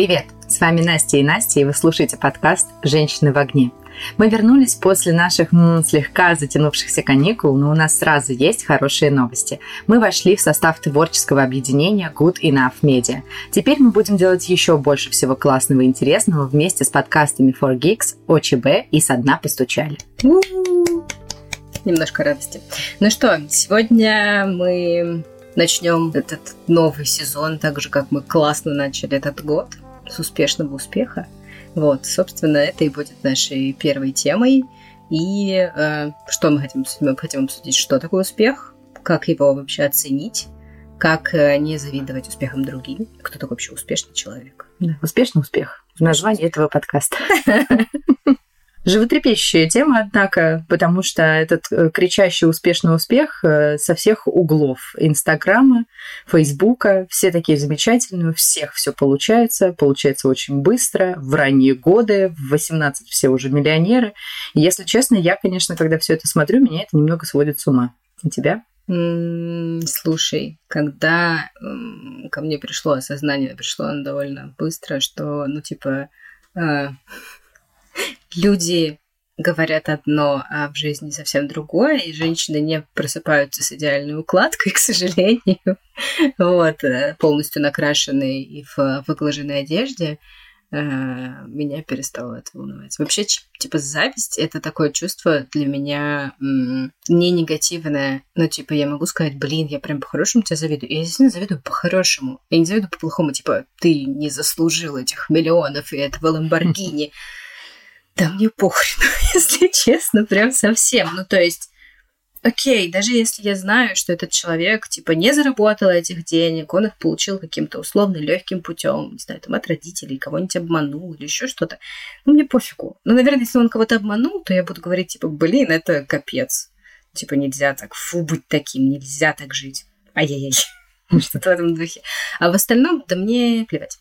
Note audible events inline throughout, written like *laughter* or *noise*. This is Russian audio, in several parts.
Привет! С вами Настя и Настя, и вы слушаете подкаст «Женщины в огне». Мы вернулись после наших м, слегка затянувшихся каникул, но у нас сразу есть хорошие новости. Мы вошли в состав творческого объединения Good Enough Media. Теперь мы будем делать еще больше всего классного и интересного вместе с подкастами For Geeks, ОЧБ и «Со дна постучали». Немножко радости. Ну что, сегодня мы начнем этот новый сезон, так же, как мы классно начали этот год, с успешного успеха. Вот, собственно, это и будет нашей первой темой. И э, что мы хотим? Мы хотим обсудить, что такое успех, как его вообще оценить, как э, не завидовать успехам другим, кто такой вообще успешный человек. Да, успешный успех в названии этого подкаста. *laughs* Животрепещущая тема, однако, потому что этот э, кричащий успешный успех э, со всех углов Инстаграма, Фейсбука, все такие замечательные, у всех все получается, получается очень быстро, в ранние годы, в 18 все уже миллионеры. Если честно, я, конечно, когда все это смотрю, меня это немного сводит с ума. И тебя? Слушай, когда ко мне пришло осознание, пришло оно довольно быстро, что, ну, типа, э, люди говорят одно, а в жизни совсем другое, и женщины не просыпаются с идеальной укладкой, *laughs* к сожалению, вот, э, полностью накрашенной и в выглаженной одежде, э, меня перестало это волновать. Вообще, типа, зависть — это такое чувство для меня не негативное. Ну, типа, я могу сказать, блин, я прям по-хорошему тебя завидую. Я действительно завидую по-хорошему. Я не завидую по-плохому, типа, ты не заслужил этих миллионов и этого Ламборгини. Да мне похрен, *laughs* если честно, прям совсем. Ну, то есть, окей, даже если я знаю, что этот человек, типа, не заработал этих денег, он их получил каким-то условно легким путем, не знаю, там, от родителей, кого-нибудь обманул или еще что-то, ну, мне пофигу. Ну, наверное, если он кого-то обманул, то я буду говорить, типа, блин, это капец. Типа, нельзя так, фу, быть таким, нельзя так жить. Ай-яй-яй. *laughs* Что-то в этом духе. А в остальном, да мне плевать.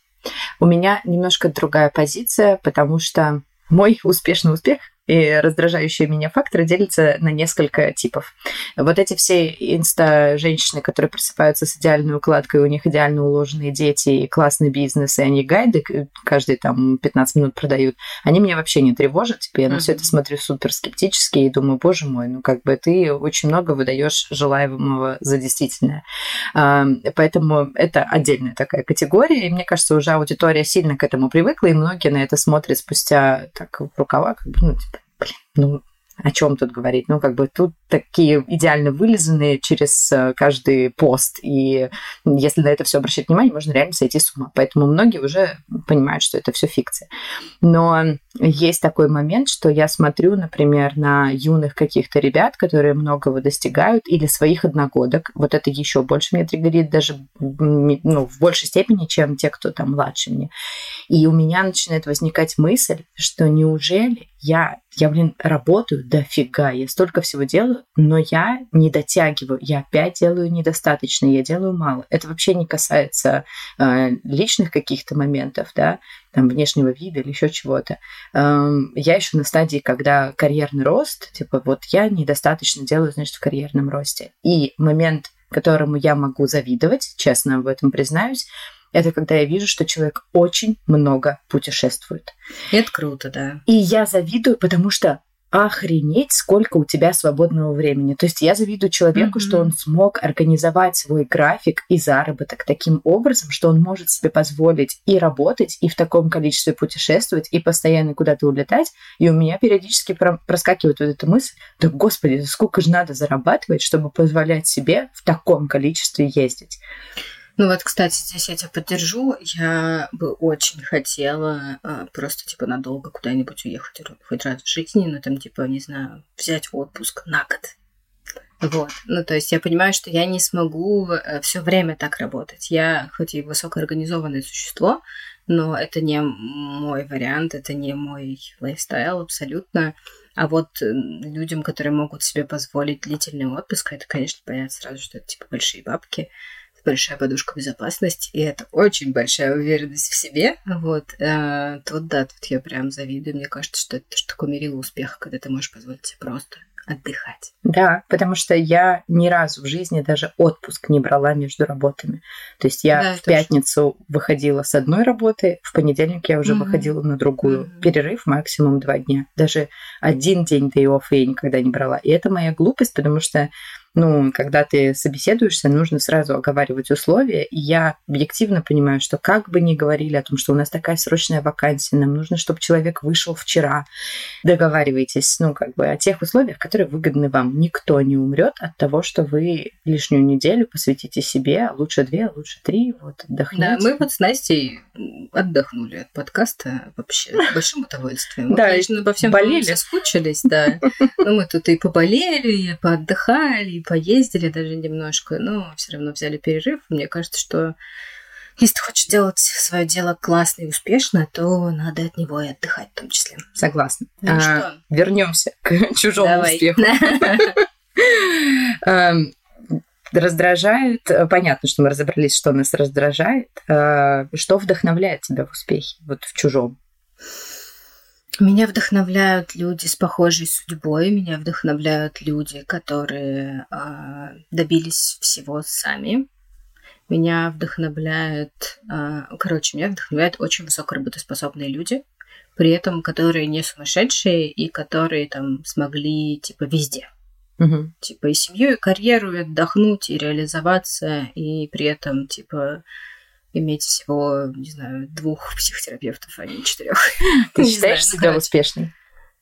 У меня немножко другая позиция, потому что мой успешный успех и раздражающие меня факторы делятся на несколько типов. Вот эти все инста-женщины, которые просыпаются с идеальной укладкой, у них идеально уложенные дети и классный бизнес, и они гайды каждые там 15 минут продают, они меня вообще не тревожат. Типа я на все это смотрю супер скептически и думаю, боже мой, ну как бы ты очень много выдаешь желаемого за действительное. Поэтому это отдельная такая категория, и мне кажется, уже аудитория сильно к этому привыкла, и многие на это смотрят спустя так рукава, как бы, ну, типа, ну о чем тут говорить? Ну, как бы тут такие идеально вылизанные через э, каждый пост. И если на это все обращать внимание, можно реально сойти с ума. Поэтому многие уже понимают, что это все фикция. Но есть такой момент, что я смотрю, например, на юных каких-то ребят, которые многого достигают, или своих одногодок. Вот это еще больше меня триггерит, даже ну, в большей степени, чем те, кто там младше мне. И у меня начинает возникать мысль, что неужели я, я, блин, работаю дофига, я столько всего делаю, но я не дотягиваю, я опять делаю недостаточно, я делаю мало. Это вообще не касается э, личных каких-то моментов, да, там внешнего вида или еще чего-то. Э, я еще на стадии, когда карьерный рост, типа вот я недостаточно делаю, значит, в карьерном росте. И момент, которому я могу завидовать, честно в этом признаюсь, это когда я вижу, что человек очень много путешествует. Это круто, да. И я завидую, потому что охренеть, сколько у тебя свободного времени. То есть я завидую человеку, mm-hmm. что он смог организовать свой график и заработок таким образом, что он может себе позволить и работать, и в таком количестве путешествовать, и постоянно куда-то улетать. И у меня периодически проскакивает вот эта мысль, да господи, сколько же надо зарабатывать, чтобы позволять себе в таком количестве ездить. Ну вот, кстати, здесь я тебя поддержу. Я бы очень хотела а, просто, типа, надолго куда-нибудь уехать, хоть раз в жизни, ну, там, типа, не знаю, взять отпуск на год. Вот. Ну, то есть я понимаю, что я не смогу э, все время так работать. Я хоть и высокоорганизованное существо, но это не мой вариант, это не мой лайфстайл абсолютно. А вот людям, которые могут себе позволить длительный отпуск, это, конечно, понятно сразу, что это типа большие бабки большая подушка безопасности, и это очень большая уверенность в себе, вот, э, то да, тут я прям завидую. Мне кажется, что это такое мерило успеха, когда ты можешь позволить себе просто отдыхать. Да, потому что я ни разу в жизни даже отпуск не брала между работами. То есть я да, в пятницу точно. выходила с одной работы, в понедельник я уже угу. выходила на другую. Угу. Перерыв максимум два дня. Даже один день day off я никогда не брала. И это моя глупость, потому что ну, когда ты собеседуешься, нужно сразу оговаривать условия. И я объективно понимаю, что как бы ни говорили о том, что у нас такая срочная вакансия, нам нужно, чтобы человек вышел вчера, договаривайтесь, ну, как бы о тех условиях, которые выгодны вам. Никто не умрет от того, что вы лишнюю неделю посвятите себе, а лучше две, а лучше три, вот, отдохните. Да, мы вот с Настей отдохнули от подкаста вообще с большим удовольствием. *laughs* Да, конечно, по всем болели. соскучились, да. Ну, мы тут и поболели, и поотдыхали, и поездили даже немножко, но все равно взяли перерыв. Мне кажется, что если ты хочешь делать свое дело классно и успешно, то надо от него и отдыхать в том числе. Согласна. Ну, а, что? Вернемся к *laughs* чужому Давай. успеху. *laughs* Эм, раздражает, понятно, что мы разобрались, что нас раздражает. Э, что вдохновляет тебя в успехе, вот в чужом? Меня вдохновляют люди с похожей судьбой, меня вдохновляют люди, которые э, добились всего сами. Меня вдохновляют, э, короче, меня вдохновляют очень высокоработоспособные люди, при этом которые не сумасшедшие и которые там смогли типа везде. Угу. Типа и семью, и карьеру, и отдохнуть, и реализоваться, и при этом типа иметь всего, не знаю, двух психотерапевтов, а не четырех. *laughs* Ты считаешь себя успешной?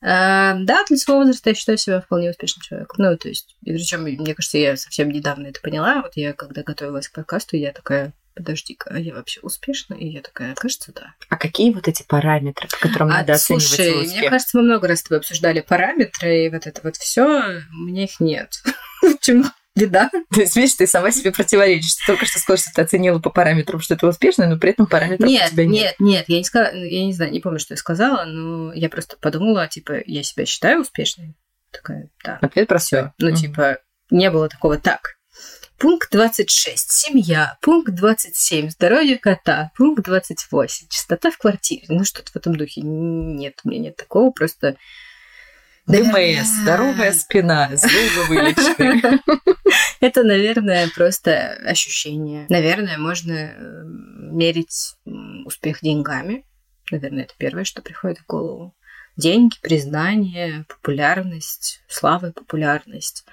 А, да, для своего возраста я считаю себя вполне успешным человеком. Ну, то есть, и причем, мне кажется, я совсем недавно это поняла. Вот я, когда готовилась к подкасту, я такая, подожди-ка, а я вообще успешна? И я такая, кажется, да. А какие вот эти параметры, по которым а, надо оценивать слушай, успех? мне кажется, мы много раз с тобой обсуждали параметры, и вот это вот все, у меня их нет. *laughs* Почему? Беда. *laughs* То есть, видишь, ты сама себе противоречишь. Ты только что сказала, что ты оценила по параметрам, что это успешно, но при этом параметров нет, у тебя нет. Нет, нет, я не сказала, я не знаю, не помню, что я сказала, но я просто подумала, типа, я себя считаю успешной. Такая, да. Ответ простой. Ну, типа, не было такого так. Пункт 26. Семья. Пункт 27. Здоровье кота. Пункт 28. Чистота в квартире. Ну, что-то в этом духе. Нет, у меня нет такого. Просто ДМС, здоровая спина, зубы вылечены. *laughs* Это, наверное, просто ощущение. Наверное, можно э, мерить успех деньгами. Наверное, это первое, что приходит в голову. Деньги, признание, популярность, слава и популярность.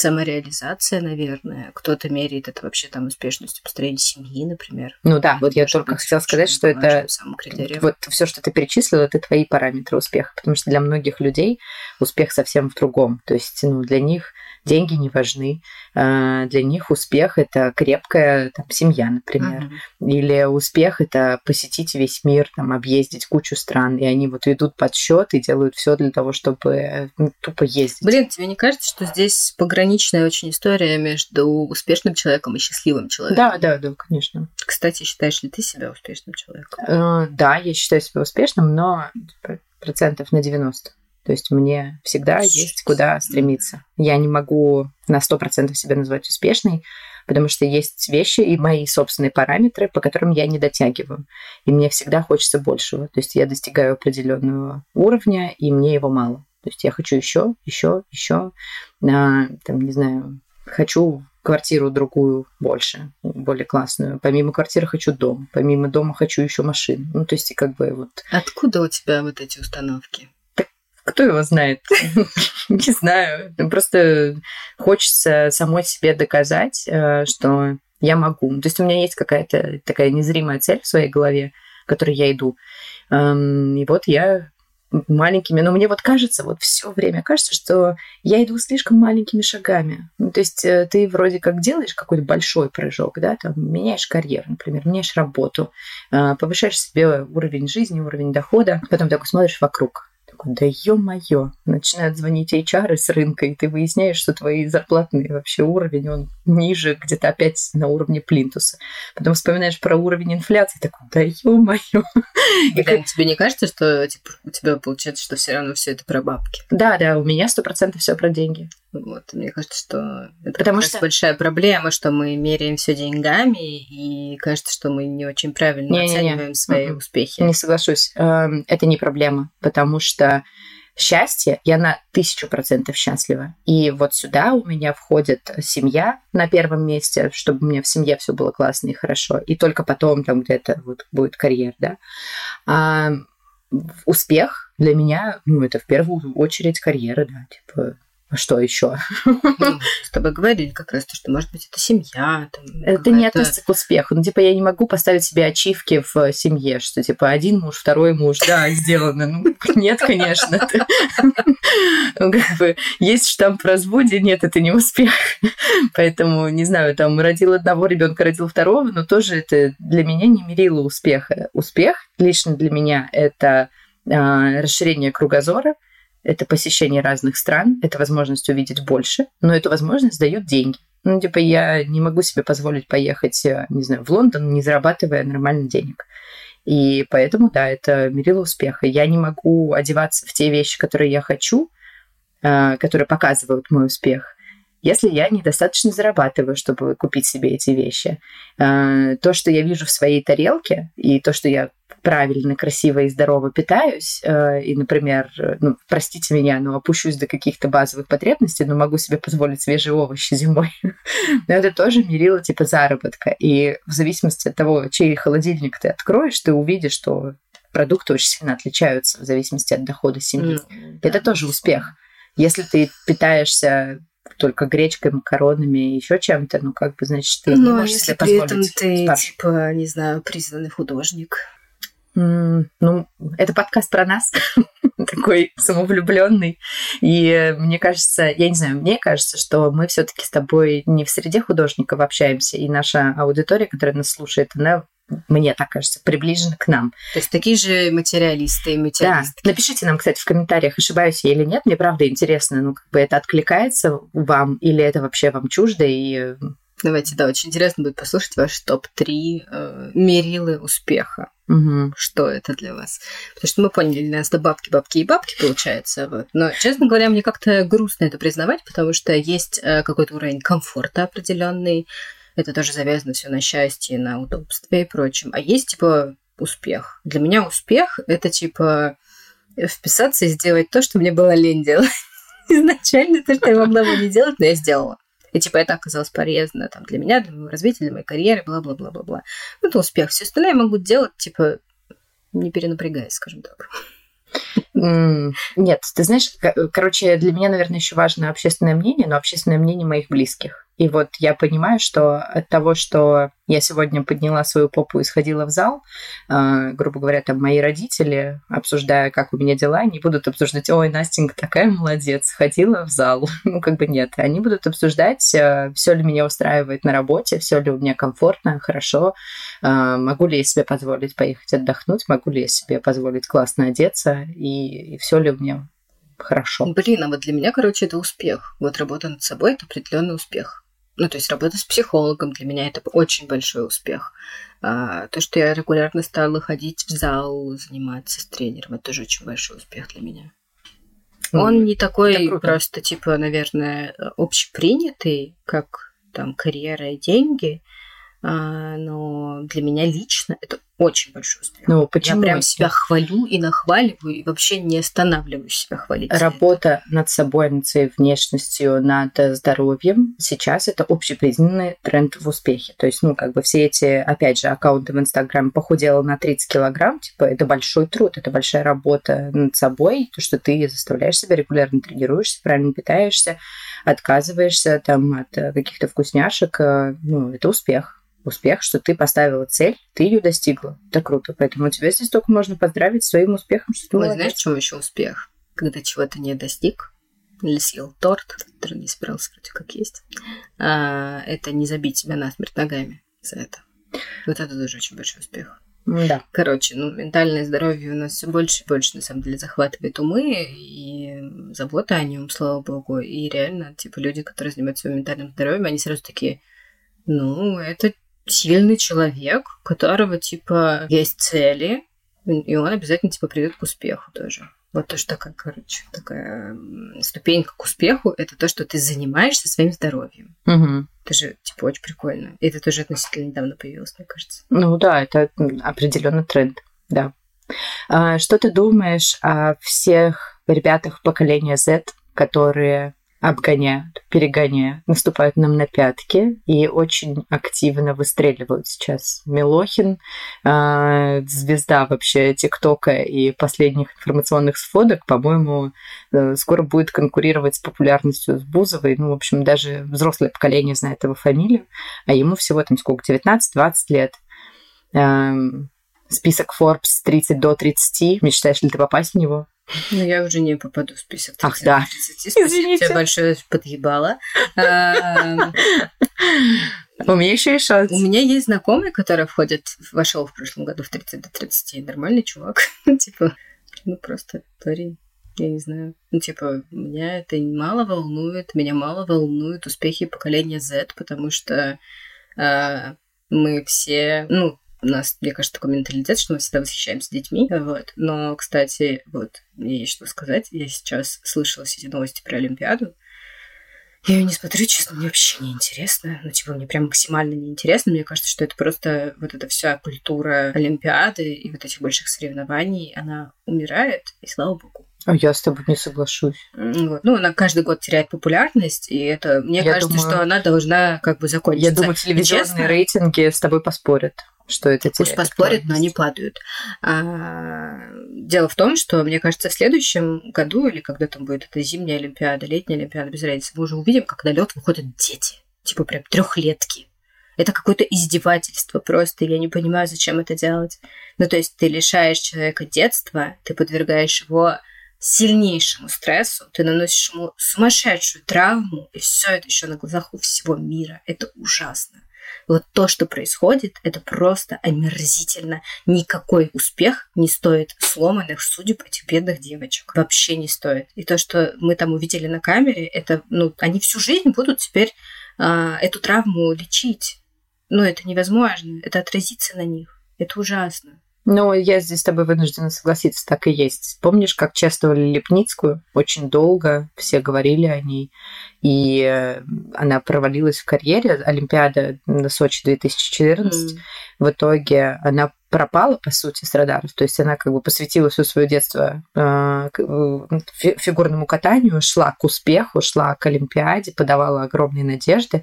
Самореализация, наверное. Кто-то меряет это вообще там успешностью построения семьи, например. Ну да, вот я только хотела сказать, что это вот все, что ты перечислила, это твои параметры успеха, потому что для многих людей успех совсем в другом. То есть, ну, для них деньги не важны. А, для них успех это крепкая там, семья, например. Uh-huh. Или успех это посетить весь мир, там, объездить кучу стран. И они вот идут под счет и делают все для того, чтобы ну, тупо ездить. Блин, тебе не кажется, что здесь пограничная очень история между успешным человеком и счастливым человеком? Да, да, да, конечно. Кстати, считаешь ли ты себя успешным человеком? Uh, да, я считаю себя успешным, но процентов на 90. То есть мне всегда есть куда стремиться. Я не могу на 100% себя назвать успешной, потому что есть вещи и мои собственные параметры, по которым я не дотягиваю. И мне всегда хочется большего. То есть я достигаю определенного уровня, и мне его мало. То есть я хочу еще, еще, еще, а, там, не знаю, хочу квартиру другую больше, более классную. Помимо квартиры хочу дом, помимо дома хочу еще машину. Ну, то есть как бы вот... Откуда у тебя вот эти установки? Кто его знает? *laughs* Не знаю. Просто хочется самой себе доказать, э, что я могу. То есть у меня есть какая-то такая незримая цель в своей голове, к которой я иду. Эм, и вот я маленькими, но мне вот кажется, вот все время кажется, что я иду слишком маленькими шагами. Ну, то есть э, ты вроде как делаешь какой-то большой прыжок, да, там меняешь карьеру, например, меняешь работу, э, повышаешь себе уровень жизни, уровень дохода, потом такой смотришь вокруг, такой, да ё-моё, начинают звонить HR с рынка, и ты выясняешь, что твои зарплатные вообще уровень, он ниже, где-то опять на уровне плинтуса. Потом вспоминаешь про уровень инфляции, такой, да ё-моё. И как... тебе не кажется, что типа, у тебя получается, что все равно все это про бабки? Да, да, у меня сто процентов все про деньги. Вот, мне кажется, что это Потому что большая проблема, что мы меряем все деньгами, и кажется, что мы не очень правильно не, оцениваем не, не. свои mm-hmm. успехи. Не соглашусь. Эм, это не проблема, потому что счастье, я на тысячу процентов счастлива. И вот сюда у меня входит семья на первом месте, чтобы у меня в семье все было классно и хорошо. И только потом там где-то вот будет карьера, да. А успех для меня, ну, это в первую очередь карьера, да, типа что еще? Ну, *laughs* с тобой говорили как раз то, что, может быть, это семья. Там, это не относится к успеху. Ну, типа, я не могу поставить себе ачивки в семье, что, типа, один муж, второй муж, да, сделано. Ну, нет, конечно. *laughs* Ну, как бы, есть штамп в разводе, нет, это не успех. Поэтому, не знаю, там, родил одного ребенка, родил второго, но тоже это для меня не мерило успеха. Успех лично для меня – это а, расширение кругозора – это посещение разных стран, это возможность увидеть больше, но эту возможность дают деньги. Ну, типа, я не могу себе позволить поехать, э, не знаю, в Лондон, не зарабатывая нормально денег. И поэтому, да, это мерило успеха. Я не могу одеваться в те вещи, которые я хочу, э, которые показывают мой успех, если я недостаточно зарабатываю, чтобы купить себе эти вещи. Э, то, что я вижу в своей тарелке, и то, что я правильно, красиво и здорово питаюсь, э, и, например, ну, простите меня, но опущусь до каких-то базовых потребностей, но могу себе позволить свежие овощи зимой, *laughs* но это тоже мерило типа заработка. И в зависимости от того, чей холодильник ты откроешь, ты увидишь, что продукты очень сильно отличаются в зависимости от дохода семьи. Mm, это да. тоже успех. Если ты питаешься только гречкой, макаронами и еще чем-то, ну, как бы, значит, ты ну, не можешь если себе при этом ты, спарш. типа, не знаю, признанный художник. Ну, это подкаст про нас, *laughs* такой самовлюбленный. И мне кажется, я не знаю, мне кажется, что мы все-таки с тобой не в среде художников общаемся, и наша аудитория, которая нас слушает, она мне так кажется, приближена к нам. То есть такие же материалисты и материалистки. Да. Напишите нам, кстати, в комментариях, ошибаюсь я или нет. Мне правда интересно, ну, как бы это откликается вам или это вообще вам чуждо, и Давайте, да, очень интересно будет послушать ваш топ-3 э, мерилы успеха. Угу. Что это для вас? Потому что мы поняли, для нас это бабки, бабки и бабки получается. Вот. Но, честно говоря, мне как-то грустно это признавать, потому что есть э, какой-то уровень комфорта определенный. Это тоже завязано все на счастье, на удобстве и прочем. А есть типа успех. Для меня успех это типа вписаться и сделать то, что мне было лень делать. *laughs* Изначально то, что я могла бы не делать, но я сделала. И типа это оказалось полезно там, для меня, для моего развития, для моей карьеры, бла-бла-бла-бла-бла. Ну, это успех. Все остальное я могу делать, типа, не перенапрягаясь, скажем так. Нет, ты знаешь, короче, для меня, наверное, еще важно общественное мнение, но общественное мнение моих близких. И вот я понимаю, что от того, что я сегодня подняла свою попу и сходила в зал, э, грубо говоря, там мои родители, обсуждая, как у меня дела, не будут обсуждать, ой, Настенька такая молодец, ходила в зал. *laughs* Ну, как бы нет. Они будут обсуждать, э, все ли меня устраивает на работе, все ли у меня комфортно, хорошо, э, могу ли я себе позволить поехать отдохнуть, могу ли я себе позволить классно одеться, и, и все ли у меня хорошо. Блин, а вот для меня, короче, это успех. Вот работа над собой – это определенный успех. Ну, то есть работа с психологом для меня это очень большой успех. А, то, что я регулярно стала ходить в зал, заниматься с тренером, это тоже очень большой успех для меня. Он не такой просто, типа, наверное, общепринятый, как там карьера и деньги, а, но для меня лично это очень большой успех. Ну, почему? Я прям себя хвалю и нахваливаю, и вообще не останавливаюсь себя хвалить. Работа над собой, над своей внешностью, над здоровьем сейчас это общепризнанный тренд в успехе. То есть, ну, как бы все эти, опять же, аккаунты в Инстаграм похудела на 30 килограмм, типа, это большой труд, это большая работа над собой, то, что ты заставляешь себя регулярно тренируешься, правильно питаешься, отказываешься там от каких-то вкусняшек, э, ну, это успех успех, что ты поставила цель, ты ее достигла. Это круто. Поэтому тебя здесь только можно поздравить с своим успехом, что ты Ой, знаешь, в чем еще успех? Когда чего-то не достиг, или съел торт, который не собирался вроде как есть, а, это не забить себя насмерть ногами за это. Вот это тоже очень большой успех. Да. Короче, ну, ментальное здоровье у нас все больше и больше, на самом деле, захватывает умы, и забота о нем, слава богу. И реально, типа, люди, которые занимаются своим ментальным здоровьем, они сразу такие, ну, это сильный человек, у которого, типа, есть цели, и он обязательно, типа, придет к успеху тоже. Вот то, что такая, короче, такая ступенька к успеху, это то, что ты занимаешься своим здоровьем. Угу. Это же, типа, очень прикольно. И это тоже относительно недавно появилось, мне кажется. Ну да, это определенный тренд, да. А, что ты думаешь о всех ребятах поколения Z, которые обгоняют, перегоняют, наступают нам на пятки и очень активно выстреливают сейчас. Милохин, э, звезда вообще ТикТока и последних информационных сфоток, по-моему, э, скоро будет конкурировать с популярностью с Бузовой. Ну, в общем, даже взрослое поколение знает его фамилию, а ему всего там сколько, 19-20 лет. Э, список Forbes 30 до 30. Мечтаешь ли ты попасть в него? Ну, я уже не попаду в список 30 Ах, да. 30. Извините. Тебя большое подъебало. *laughs* У меня еще есть шанс. У меня есть знакомый, который входит, вошел в прошлом году в 30 до 30. Нормальный чувак. *laughs* типа, ну, просто парень. Я не знаю. Ну, типа, меня это мало волнует. Меня мало волнуют успехи поколения Z, потому что э, мы все, ну, у нас, мне кажется, такой менталитет, что мы всегда восхищаемся детьми. Вот. Но, кстати, вот, мне есть что сказать. Я сейчас слышала все эти новости про Олимпиаду. Я ее не смотрю, честно, мне вообще не интересно. Ну, типа, мне прям максимально неинтересно. Мне кажется, что это просто вот эта вся культура Олимпиады и вот этих больших соревнований, она умирает, и слава богу. А я с тобой не соглашусь. Вот. Ну, она каждый год теряет популярность, и это, мне я кажется, думаю, что она должна как бы закончиться. Я думаю, телевизионные честно, рейтинги с тобой поспорят что это Пусть поспорят, но они падают. А, дело в том, что, мне кажется, в следующем году, или когда там будет эта зимняя Олимпиада, летняя Олимпиада, без разницы, мы уже увидим, как на лед выходят дети. Типа прям трехлетки. Это какое-то издевательство просто. Я не понимаю, зачем это делать. Ну, то есть ты лишаешь человека детства, ты подвергаешь его сильнейшему стрессу, ты наносишь ему сумасшедшую травму, и все это еще на глазах у всего мира. Это ужасно вот то, что происходит, это просто омерзительно. Никакой успех не стоит сломанных судеб этих бедных девочек. Вообще не стоит. И то, что мы там увидели на камере, это, ну, они всю жизнь будут теперь а, эту травму лечить. Но это невозможно. Это отразится на них. Это ужасно. Ну, я здесь с тобой вынуждена согласиться, так и есть. Помнишь, как чествовали Лепницкую? Очень долго все говорили о ней. И э, она провалилась в карьере. Олимпиада на Сочи 2014. Mm. В итоге она пропала, по сути, с радаров. То есть она как бы посвятила все свое детство э, фигурному катанию, шла к успеху, шла к Олимпиаде, подавала огромные надежды.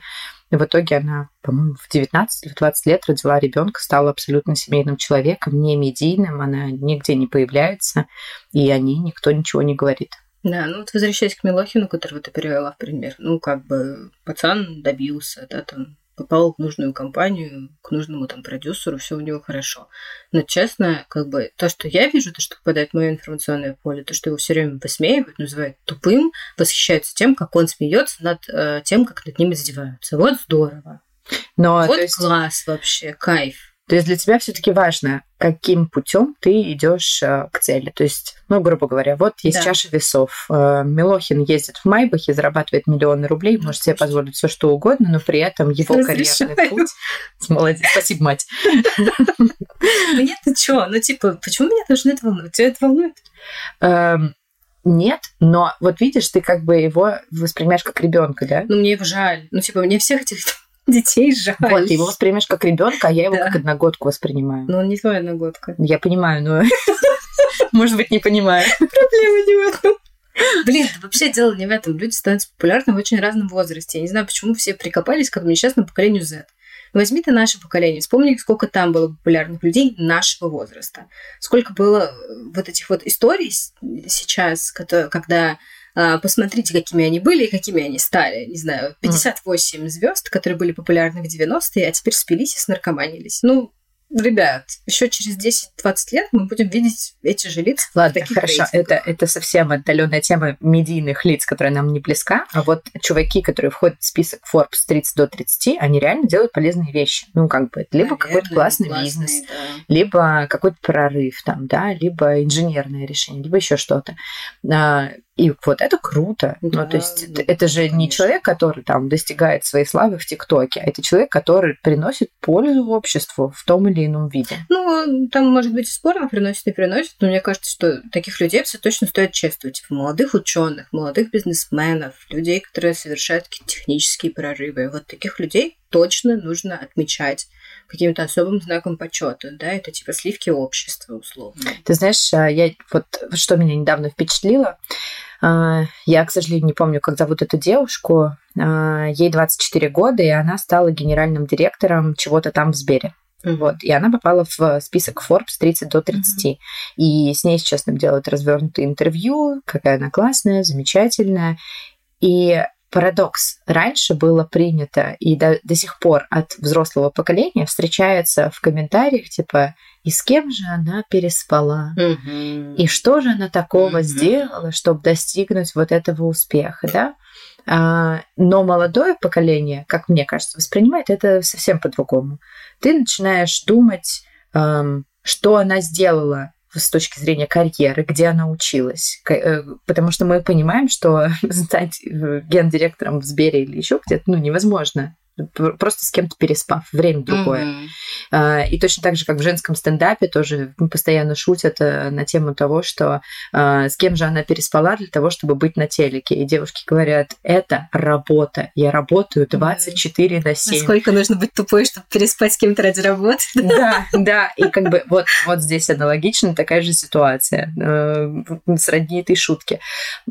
И в итоге она, по-моему, в 19 или в 20 лет родила ребенка, стала абсолютно семейным человеком, не медийным, она нигде не появляется, и о ней никто ничего не говорит. Да, ну вот возвращаясь к Милохину, которого ты перевела в пример, ну как бы пацан добился, да, там попал в нужную компанию, к нужному там продюсеру, все у него хорошо. Но честно, как бы то, что я вижу, то, что попадает в мое информационное поле, то, что его все время высмеивают, называют тупым, восхищаются тем, как он смеется над э, тем, как над ним издеваются. Вот здорово. Но, вот есть... класс вообще, кайф. То есть для тебя все-таки важно, каким путем ты идешь э, к цели. То есть, ну, грубо говоря, вот есть да. чаша весов. Э, Милохин ездит в Майбахе, зарабатывает миллионы рублей, может себе позволить все что угодно, но при этом его Разрешаю. карьерный путь. Молодец, спасибо, мать. Ну нет, ты что? Ну, типа, почему меня должно это волновать? Тебя это волнует? Эм, нет, но вот видишь, ты как бы его воспринимаешь как ребенка, да? Ну, мне его жаль. Ну, типа, мне всех этих детей жаль. Вот, ты его воспринимаешь как ребенка, а я его да. как одногодку воспринимаю. Но он не твой одногодка. Я понимаю, но *laughs* может быть не понимаю. Проблема не в этом. Блин, вообще дело не в этом. Люди становятся популярны в очень разном возрасте. Я не знаю, почему все прикопались к несчастному поколению Z. Возьми ты наше поколение, вспомни, сколько там было популярных людей нашего возраста. Сколько было вот этих вот историй сейчас, когда посмотрите, какими они были и какими они стали. Не знаю, 58 mm. звезд, которые были популярны в 90-е, а теперь спились и снаркоманились. Ну, ребят, еще через 10-20 лет мы будем видеть эти же лица. Ладно, хорошо, это, это совсем отдаленная тема медийных лиц, которая нам не близка. А вот чуваки, которые входят в список Forbes 30 до 30, они реально делают полезные вещи. Ну, как бы, либо какой-то классный бизнес, да. либо какой-то прорыв там, да, либо инженерное решение, либо еще что-то. И вот это круто. Да, ну, то есть да, это же конечно. не человек, который там достигает своей славы в ТикТоке, а это человек, который приносит пользу обществу в том или ином виде. Ну, там может быть спорно, приносит, не приносит, но мне кажется, что таких людей все точно стоит чествовать. Типа молодых ученых, молодых бизнесменов, людей, которые совершают какие-то технические прорывы. Вот таких людей точно нужно отмечать каким-то особым знаком почета, да, это типа сливки общества, условно. Ты знаешь, а, я вот что меня недавно впечатлило, а, я, к сожалению, не помню, как зовут эту девушку. А, ей 24 года, и она стала генеральным директором чего-то там в Сбере. Вот. И она попала в список Forbes 30 до 30. Mm-hmm. И с ней сейчас делают развернутые интервью, какая она классная, замечательная. И парадокс. Раньше было принято, и до, до сих пор от взрослого поколения встречается в комментариях, типа, и с кем же она переспала? Mm-hmm. И что же она такого mm-hmm. сделала, чтобы достигнуть вот этого успеха, да? А, но молодое поколение, как мне кажется, воспринимает это совсем по-другому. Ты начинаешь думать, эм, что она сделала с точки зрения карьеры, где она училась. Э, потому что мы понимаем, что *laughs* стать э, гендиректором в Сбере или еще где-то ну, невозможно просто с кем-то переспав, время другое. Mm-hmm. И точно так же, как в женском стендапе, тоже постоянно шутят э, на тему того, что а, с кем же она переспала для того, чтобы быть на телеке. И девушки говорят, это работа. Я работаю 24 на 7. Насколько нужно быть тупой, чтобы переспать с кем-то ради работы? Да, да. И как бы вот, вот здесь аналогично такая же ситуация. Э, сродни этой шутки.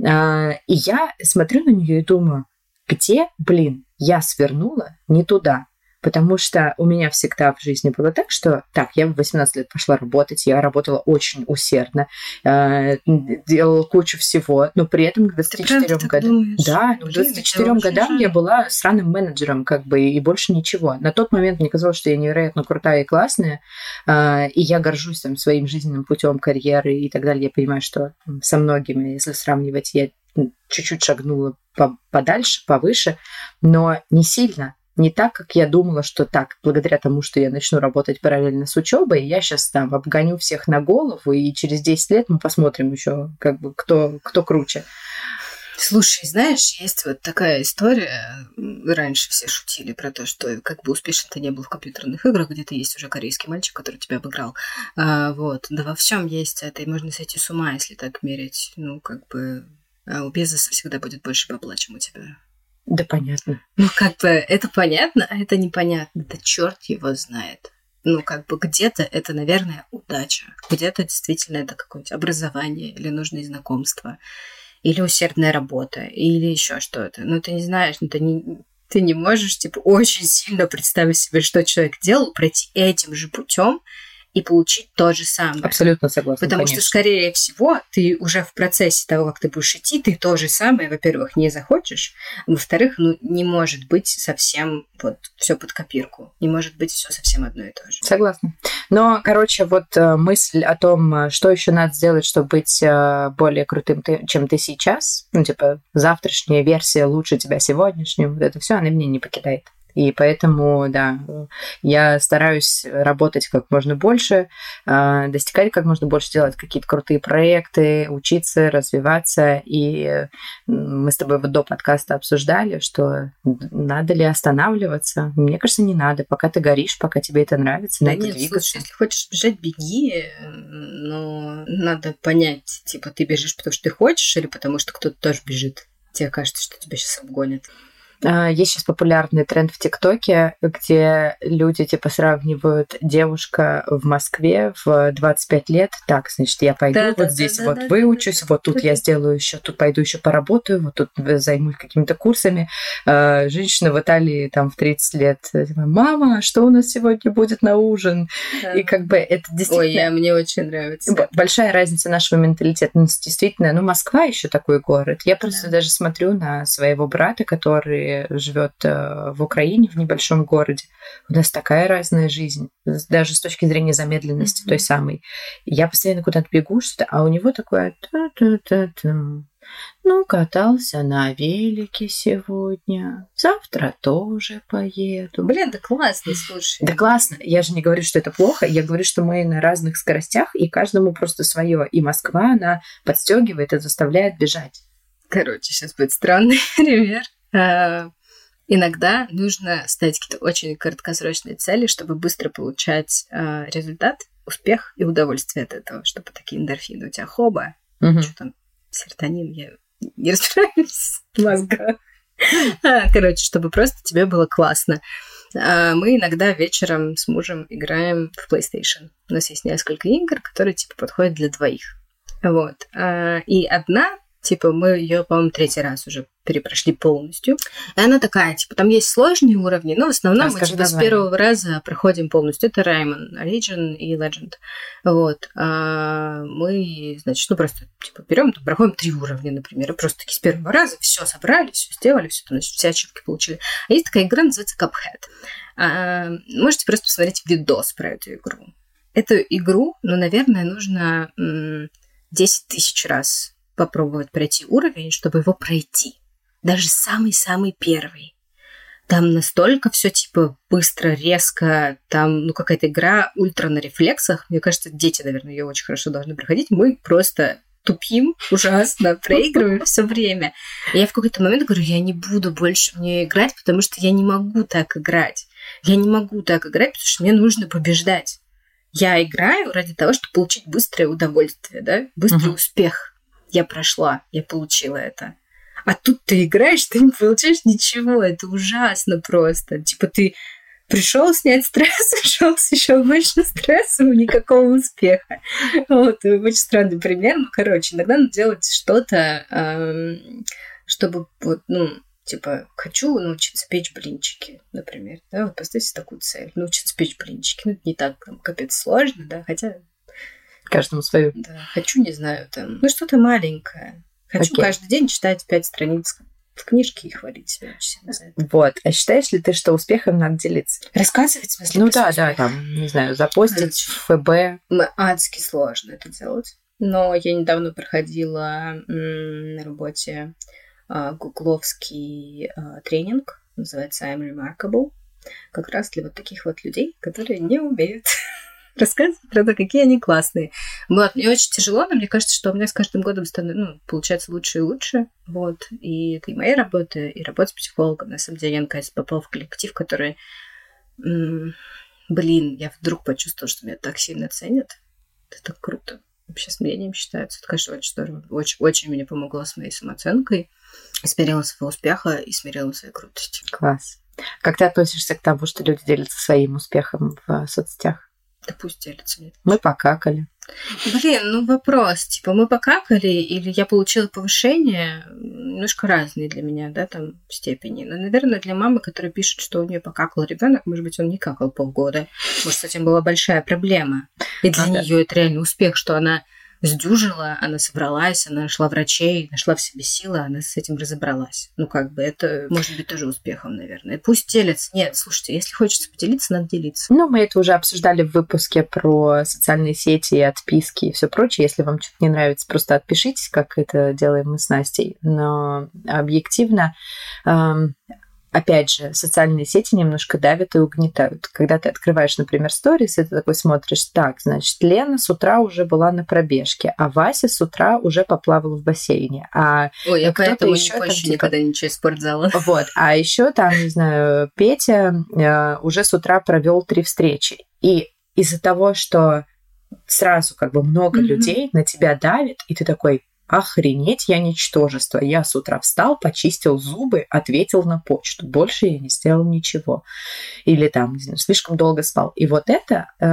А, и я смотрю на нее и думаю, где, блин, я свернула не туда. Потому что у меня всегда в жизни было так, что так, я в 18 лет пошла работать, я работала очень усердно, э, делала кучу всего, но при этом к 24 годам... Да, к 24 годам жаль. я была странным менеджером, как бы, и больше ничего. На тот момент мне казалось, что я невероятно крутая и классная, э, и я горжусь там своим жизненным путем карьеры и так далее. Я понимаю, что со многими, если сравнивать, я чуть-чуть шагнула подальше, повыше, но не сильно. Не так, как я думала, что так, благодаря тому, что я начну работать параллельно с учебой, я сейчас там обгоню всех на голову, и через 10 лет мы посмотрим еще, как бы, кто, кто круче. Слушай, знаешь, есть вот такая история. Раньше все шутили про то, что как бы успешно ты не был в компьютерных играх, где-то есть уже корейский мальчик, который тебя обыграл. А, вот. Да во всем есть это, и можно сойти с ума, если так мерить. Ну, как бы а у бизнеса всегда будет больше бабла, чем у тебя. Да понятно. Ну, как бы это понятно, а это непонятно. Да черт его знает. Ну, как бы где-то это, наверное, удача. Где-то действительно это какое-нибудь образование или нужные знакомства. Или усердная работа, или еще что-то. Ну, ты не знаешь, ну, ты не, ты не можешь, типа, очень сильно представить себе, что человек делал, пройти этим же путем и получить то же самое. Абсолютно согласна. Потому конечно. что, скорее всего, ты уже в процессе того, как ты будешь идти, ты то же самое, во-первых, не захочешь, во-вторых, ну, не может быть совсем вот все под копирку. Не может быть все совсем одно и то же. Согласна. Но, короче, вот э, мысль о том, э, что еще надо сделать, чтобы быть э, более крутым, чем ты сейчас, ну, типа, завтрашняя версия лучше тебя сегодняшнего, вот это все, она меня не покидает. И поэтому, да, я стараюсь работать как можно больше, а, достигать как можно больше, делать какие-то крутые проекты, учиться, развиваться. И мы с тобой вот до подкаста обсуждали, что надо ли останавливаться. Мне кажется, не надо. Пока ты горишь, пока тебе это нравится, да надо нет, двигаться. Слушай, если хочешь бежать, беги, но надо понять, типа, ты бежишь, потому что ты хочешь, или потому что кто-то тоже бежит. Тебе кажется, что тебя сейчас обгонят. А, есть сейчас популярный тренд в ТикТоке, где люди типа сравнивают девушка в Москве в 25 лет. Так, значит, я пойду да, вот да, здесь да, вот да, выучусь, да, вот тут я сделаю еще, тут пойду еще поработаю, вот тут займусь какими-то курсами. А, женщина в Италии там в 30 лет, типа, мама, что у нас сегодня будет на ужин? Да. И как бы это действительно... Ой, я, мне очень нравится. Большая разница нашего менталитета. Действительно, ну, Москва еще такой город. Я просто да. даже смотрю на своего брата, который живет э, в Украине, в небольшом городе. У нас такая разная жизнь, даже с точки зрения замедленности mm-hmm. той самой. Я постоянно куда-то бегу, что-то, а у него такое... Ну, катался на велике сегодня. Завтра тоже поеду. Блин, да классно, слушай. Да классно. Я же не говорю, что это плохо. Я говорю, что мы на разных скоростях, и каждому просто свое. И Москва, она подстегивает и заставляет бежать. Короче, сейчас будет странный *laughs* пример. Э, иногда нужно ставить какие-то очень краткосрочные цели, чтобы быстро получать э, результат, успех и удовольствие от этого, чтобы такие эндорфины у тебя хоба, угу. что там, серотонин, я не разбираюсь в мозгах. А, короче, чтобы просто тебе было классно. а мы иногда вечером с мужем играем в PlayStation. У нас есть несколько игр, которые типа подходят для двоих. Вот. И одна Типа, мы ее, по-моему, третий раз уже перепрошли полностью. И она такая, типа, там есть сложные уровни, но в основном Расскажи мы типа, с первого раза проходим полностью. Это Rayman, Origin и Legend. Вот. А мы, значит, ну просто, типа, берем, там, проходим три уровня, например, и просто таки с первого раза все собрали, все сделали, все, значит, все ачивки получили. А есть такая игра, называется Cuphead. А, можете просто посмотреть видос про эту игру. Эту игру, ну, наверное, нужно 10 тысяч раз попробовать пройти уровень, чтобы его пройти. Даже самый-самый первый. Там настолько все типа быстро, резко, там, ну, какая-то игра ультра на рефлексах. Мне кажется, дети, наверное, ее очень хорошо должны проходить. Мы просто тупим *laughs* ужасно, проигрываем все время. И я в какой-то момент говорю, я не буду больше мне играть, потому что я не могу так играть. Я не могу так играть, потому что мне нужно побеждать. Я играю ради того, чтобы получить быстрое удовольствие, да, быстрый uh-huh. успех я прошла, я получила это. А тут ты играешь, ты не получаешь ничего, это ужасно просто. Типа ты пришел снять стресс, *laughs* ушел с еще больше стресса, никакого успеха. Вот, очень странный пример. Ну, короче, иногда надо делать что-то, чтобы вот, ну, типа, хочу научиться печь блинчики, например. Да, вот поставьте такую цель, научиться печь блинчики. Ну, это не так, там, капец сложно, да, хотя Каждому свою. Да, хочу, не знаю, там, ну что-то маленькое. Хочу okay. каждый день читать пять страниц в книжке и хвалить себя очень сильно за это. Вот. А считаешь ли ты, что успехом надо делиться? Рассказывать, в смысле? Ну да, да, там, не знаю, запостить в ФБ. Адски сложно это делать. Но я недавно проходила на работе а, гугловский а, тренинг, называется I'm Remarkable, как раз для вот таких вот людей, которые не умеют *laughs* рассказывать про то, какие они классные. Вот, мне очень тяжело, но мне кажется, что у меня с каждым годом становится, ну, получается лучше и лучше. Вот. И это и моя работа, и работа с психологом. На самом деле, я наконец попала в коллектив, который... Блин, я вдруг почувствовала, что меня так сильно ценят. Это так круто. Вообще с мнением считается. Это, конечно, очень здорово. Очень, очень мне помогло с моей самооценкой. Смирила своего успеха и смирила своей крутости. Класс. Как ты относишься к тому, что люди делятся своим успехом в соцсетях? Да пусть делится. Мы покакали. Блин, ну вопрос, типа, мы покакали, или я получила повышение, немножко разные для меня, да, там, степени. Но, наверное, для мамы, которая пишет, что у нее покакал ребенок, может быть, он не какал полгода. Может, с этим была большая проблема. И для ну, нее да. это реально успех, что она сдюжила, она собралась, она нашла врачей, нашла в себе силы, она с этим разобралась. Ну, как бы это может быть тоже успехом, наверное. Пусть делятся. Нет, слушайте, если хочется поделиться, надо делиться. Ну, мы это уже обсуждали в выпуске про социальные сети, отписки и все прочее. Если вам что-то не нравится, просто отпишитесь, как это делаем мы с Настей. Но объективно эм, опять же, социальные сети немножко давят и угнетают. Когда ты открываешь, например, сторис, и ты такой смотришь, так, значит, Лена с утра уже была на пробежке, а Вася с утра уже поплавал в бассейне. А Ой, я поэтому еще не пощу типа... никогда ничего из спортзала. *laughs* Вот, а еще там, не знаю, Петя э, уже с утра провел три встречи. И из-за того, что сразу как бы много mm-hmm. людей на тебя давит, и ты такой, Охренеть, я ничтожество. Я с утра встал, почистил зубы, ответил на почту. Больше я не сделал ничего. Или там, не знаю, слишком долго спал. И вот это, э,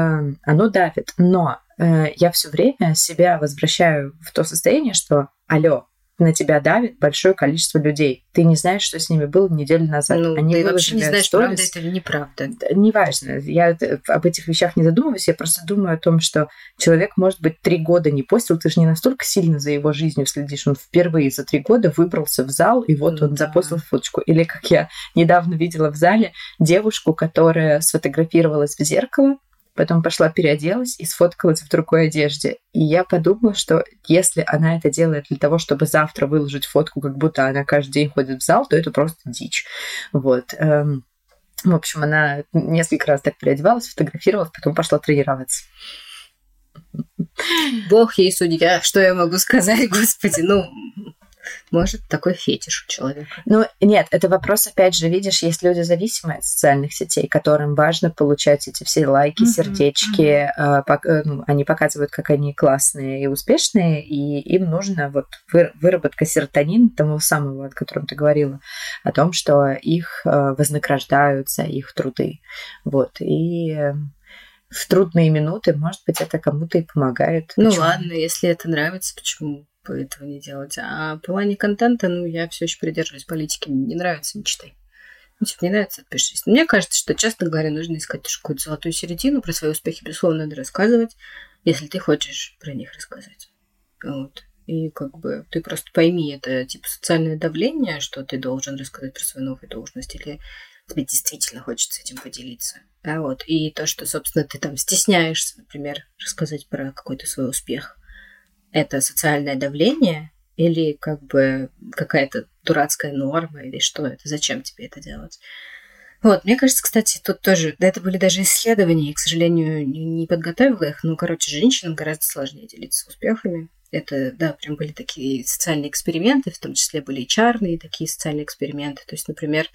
оно давит. Но э, я все время себя возвращаю в то состояние, что, алло, на тебя давит большое количество людей. Ты не знаешь, что с ними было неделю назад. Ну, Они ты вообще не знаешь, сторис. правда это или неправда. Неважно. Я об этих вещах не задумываюсь. Я просто думаю о том, что человек, может быть, три года не постил. Ты же не настолько сильно за его жизнью следишь. Он впервые за три года выбрался в зал, и вот ну, он да. запостил фоточку. Или, как я недавно видела в зале, девушку, которая сфотографировалась в зеркало, потом пошла переоделась и сфоткалась в другой одежде. И я подумала, что если она это делает для того, чтобы завтра выложить фотку, как будто она каждый день ходит в зал, то это просто дичь. Вот. Эм, в общем, она несколько раз так переодевалась, фотографировалась, потом пошла тренироваться. Бог ей судья, что я могу сказать, *laughs* господи, ну, Может, такой фетиш у человека. Ну, нет, это вопрос, опять же, видишь, есть люди зависимые от социальных сетей, которым важно получать эти все лайки, сердечки, mm-hmm. они показывают, как они классные и успешные, и им нужно вот выработка серотонина, того самого, о котором ты говорила, о том, что их э, вознаграждают за их труды. Вот, и в трудные минуты, может быть, это кому-то и помогает. Ну почему? ладно, если это нравится, почему бы этого не делать? А в плане контента, ну, я все еще придерживаюсь политики. Не нравится, не читай. Ну, типа, не нравится, отпишись. Мне кажется, что, честно говоря, нужно искать какую-то золотую середину. Про свои успехи, безусловно, надо рассказывать, если ты хочешь про них рассказать. Вот. И как бы ты просто пойми, это типа социальное давление, что ты должен рассказать про свою новую должность, или тебе действительно хочется этим поделиться. Да, вот. И то, что, собственно, ты там стесняешься, например, рассказать про какой-то свой успех, это социальное давление или как бы какая-то дурацкая норма, или что это, зачем тебе это делать. Вот, мне кажется, кстати, тут тоже, да, это были даже исследования, я, к сожалению, не, подготовила их, но, короче, женщинам гораздо сложнее делиться успехами. Это, да, прям были такие социальные эксперименты, в том числе были и чарные такие социальные эксперименты. То есть, например,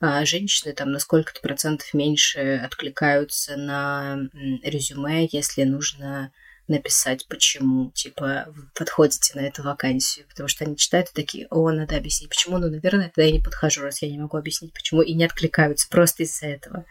а, женщины там на сколько-то процентов меньше откликаются на резюме, если нужно написать, почему, типа, вы подходите на эту вакансию, потому что они читают и такие, о, надо объяснить, почему, ну, наверное, тогда я не подхожу, раз я не могу объяснить, почему, и не откликаются просто из-за этого.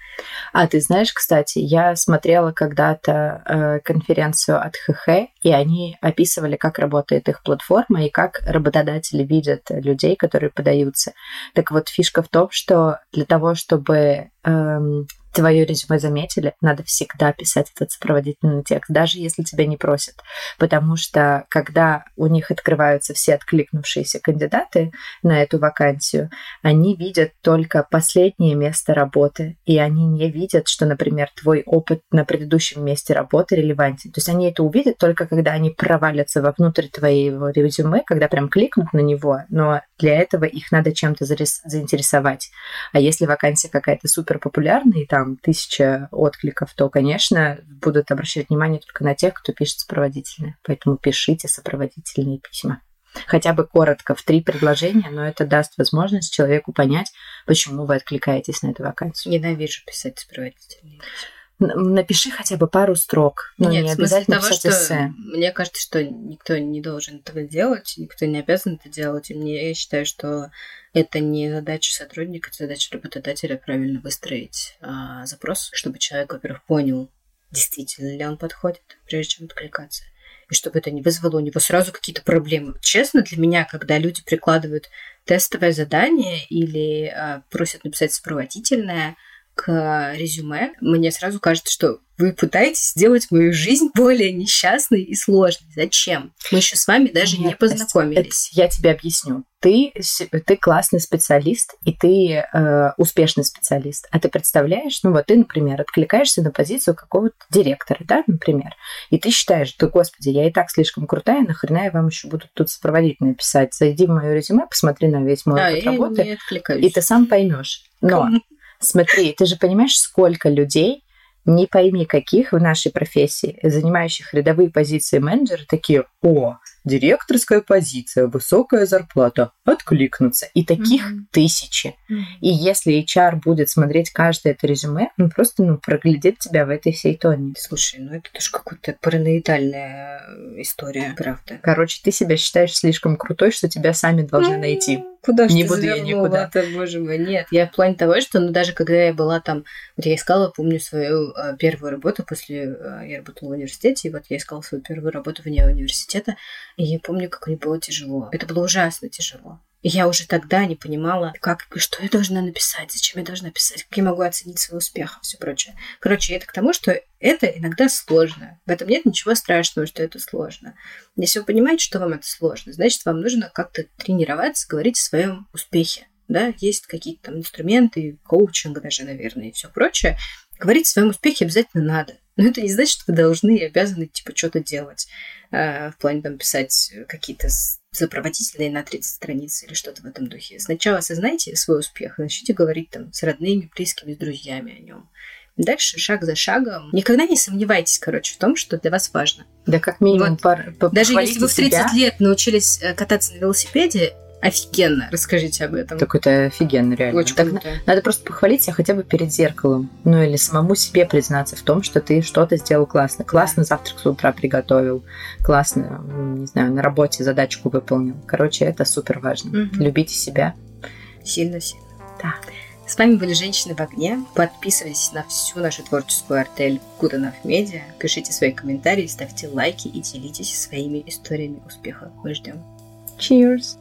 А ты знаешь, кстати, я смотрела когда-то э, конференцию от ХХ, и они описывали, как работает их платформа и как работодатели видят людей, которые подаются. Так вот, фишка в том, что для того, чтобы эм, твое резюме заметили, надо всегда писать этот сопроводительный текст, даже если тебя не просят. Потому что когда у них открываются все откликнувшиеся кандидаты на эту вакансию, они видят только последнее место работы, и они не видят, что, например, твой опыт на предыдущем месте работы релевантен. То есть они это увидят только когда они провалятся вовнутрь твоего резюме, когда прям кликнут на него, но для этого их надо чем-то заинтересовать. А если вакансия какая-то супер популярная, и там тысяча откликов, то, конечно, будут обращать внимание только на тех, кто пишет сопроводительные. Поэтому пишите сопроводительные письма. Хотя бы коротко, в три предложения, но это даст возможность человеку понять, почему вы откликаетесь на эту вакансию. Ненавижу писать сопроводительные письма напиши хотя бы пару строк. Но Нет, не обязательно того, что эссе. Мне кажется, что никто не должен этого делать, никто не обязан это делать. И мне я считаю, что это не задача сотрудника, это задача работодателя правильно выстроить а, запрос, чтобы человек, во-первых, понял, действительно ли он подходит, прежде чем откликаться. И чтобы это не вызвало у него сразу какие-то проблемы. Честно, для меня, когда люди прикладывают тестовое задание или а, просят написать сопроводительное, к резюме, мне сразу кажется, что вы пытаетесь сделать мою жизнь *laughs* более несчастной и сложной. Зачем? Мы еще с вами даже Нет, не познакомились. Это, я тебе объясню. Ты, ты классный специалист, и ты э, успешный специалист. А ты представляешь, ну вот ты, например, откликаешься на позицию какого-то директора, да, например, и ты считаешь, да, господи, я и так слишком крутая, нахрена я вам еще буду тут сопроводительно писать? Зайди в мое резюме, посмотри на весь мой а, опыт работы, и ты сам поймешь. Но *laughs* Смотри, ты же понимаешь, сколько людей, не пойми каких в нашей профессии, занимающих рядовые позиции менеджера, такие, о, директорская позиция, высокая зарплата, откликнуться. И таких mm-hmm. тысячи. Mm-hmm. И если HR будет смотреть каждое это резюме, он просто ну, проглядит тебя в этой всей тоне. Слушай, ну это тоже какая-то параноидальная история, правда. Короче, ты себя считаешь слишком крутой, что тебя сами должны mm-hmm. найти. Куда не буду я никуда. Это, боже мой, нет. Я в плане того, что, ну, даже когда я была там, вот я искала, помню, свою э, первую работу после, э, я работала в университете, и вот я искала свою первую работу вне университета, и я помню, как мне было тяжело. Это было ужасно тяжело. И я уже тогда не понимала, как, что я должна написать, зачем я должна писать, как я могу оценить свой успех и все прочее. Короче, это к тому, что это иногда сложно. В этом нет ничего страшного, что это сложно. Если вы понимаете, что вам это сложно, значит, вам нужно как-то тренироваться, говорить о своем успехе. Да, есть какие-то там инструменты, коучинг даже, наверное, и все прочее. Говорить о своем успехе обязательно надо. Но это не значит, что вы должны и обязаны, типа, что-то делать. Э, в плане, там, писать какие-то сопроводительные на 30 страниц или что-то в этом духе. Сначала осознайте свой успех и начните говорить там с родными, близкими, с друзьями о нем. Дальше, шаг за шагом. Никогда не сомневайтесь, короче, в том, что для вас важно. Да, как минимум, вот. пар, Даже если вы в 30 себя. лет научились э, кататься на велосипеде, Офигенно, расскажите об этом. Так это офигенно, реально. Очень так, круто. Надо просто похвалить себя хотя бы перед зеркалом. Ну или самому себе признаться в том, что ты что-то сделал классно. Классно завтрак с утра приготовил. Классно, не знаю, на работе задачку выполнил. Короче, это супер важно. Мгм. Любите себя. Сильно-сильно. Да. С вами были «Женщины в огне». Подписывайтесь на всю нашу творческую артель Good Enough Media. Пишите свои комментарии, ставьте лайки и делитесь своими историями успеха. Мы ждем. Cheers!